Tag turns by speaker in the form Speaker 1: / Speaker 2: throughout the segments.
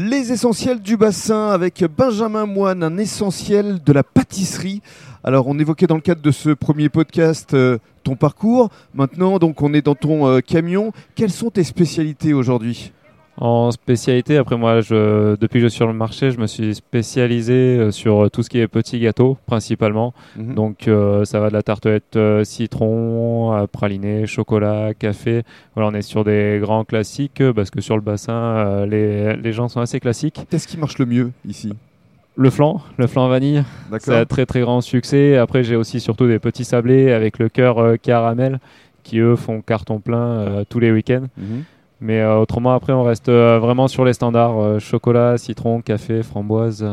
Speaker 1: Les essentiels du bassin avec Benjamin Moine, un essentiel de la pâtisserie. Alors, on évoquait dans le cadre de ce premier podcast euh, ton parcours. Maintenant, donc, on est dans ton euh, camion. Quelles sont tes spécialités aujourd'hui?
Speaker 2: En spécialité, après moi, je, depuis que je suis sur le marché, je me suis spécialisé euh, sur tout ce qui est petits gâteaux, principalement.
Speaker 1: Mhm.
Speaker 2: Donc, euh, ça va de la tartelette euh, citron, à praliné, chocolat, café. Voilà, on est sur des grands classiques euh, parce que sur le bassin, euh, les, les gens sont assez classiques.
Speaker 1: Qu'est-ce qui marche le mieux ici?
Speaker 2: Le flan, le flan vanille, c'est un très très grand succès. Après, j'ai aussi surtout des petits sablés avec le cœur euh, caramel qui eux font carton plein euh, tous les week-ends.
Speaker 1: Mhm.
Speaker 2: Mais euh, autrement, après, on reste euh, vraiment sur les standards euh, chocolat, citron, café, framboise.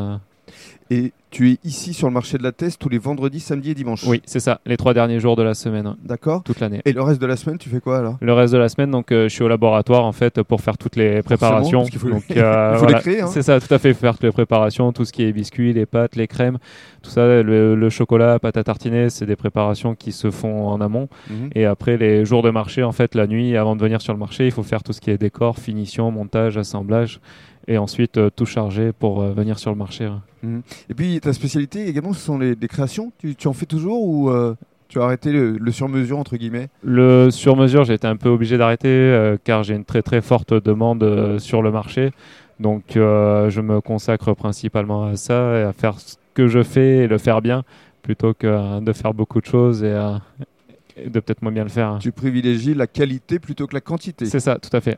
Speaker 2: Euh.
Speaker 1: Et tu es ici sur le marché de la Thèse tous les vendredis, samedis et dimanches.
Speaker 2: Oui, c'est ça, les trois derniers jours de la semaine, hein,
Speaker 1: D'accord.
Speaker 2: toute l'année.
Speaker 1: Et le reste de la semaine, tu fais quoi alors?
Speaker 2: Le reste de la semaine, donc, euh, je suis au laboratoire en fait pour faire toutes les préparations.
Speaker 1: parce qu'il faut-
Speaker 2: Donc,
Speaker 1: il
Speaker 2: euh,
Speaker 1: faut les créer, hein.
Speaker 2: C'est ça, tout à fait, faire toutes les préparations, tout ce qui est biscuits, les pâtes, les crèmes, tout ça, le, le chocolat, pâte à tartiner, c'est des préparations qui se font en amont.
Speaker 1: Mhm.
Speaker 2: Et après, les jours de marché, en fait, la nuit, avant de venir sur le marché, il faut faire tout ce qui est décor, finition, montage, assemblage, et ensuite euh, tout charger pour euh, venir sur le marché. ouais.
Speaker 1: Et puis ta spécialité également, ce sont les, créations. Tu, tu en fais toujours ou euh, tu as arrêté le, le sur-mesure entre guillemets?
Speaker 2: Le sur-mesure, j'ai été un peu obligé d'arrêter euh, car j'ai une très très forte demande euh, sur le marché. Donc je me consacre principalement à ça et à faire ce que je fais et le faire bien plutôt que de faire beaucoup de choses et, et de peut-être moins bien le faire.
Speaker 1: Tu privilégies la qualité plutôt que la quantité.
Speaker 2: C'est ça, tout à fait.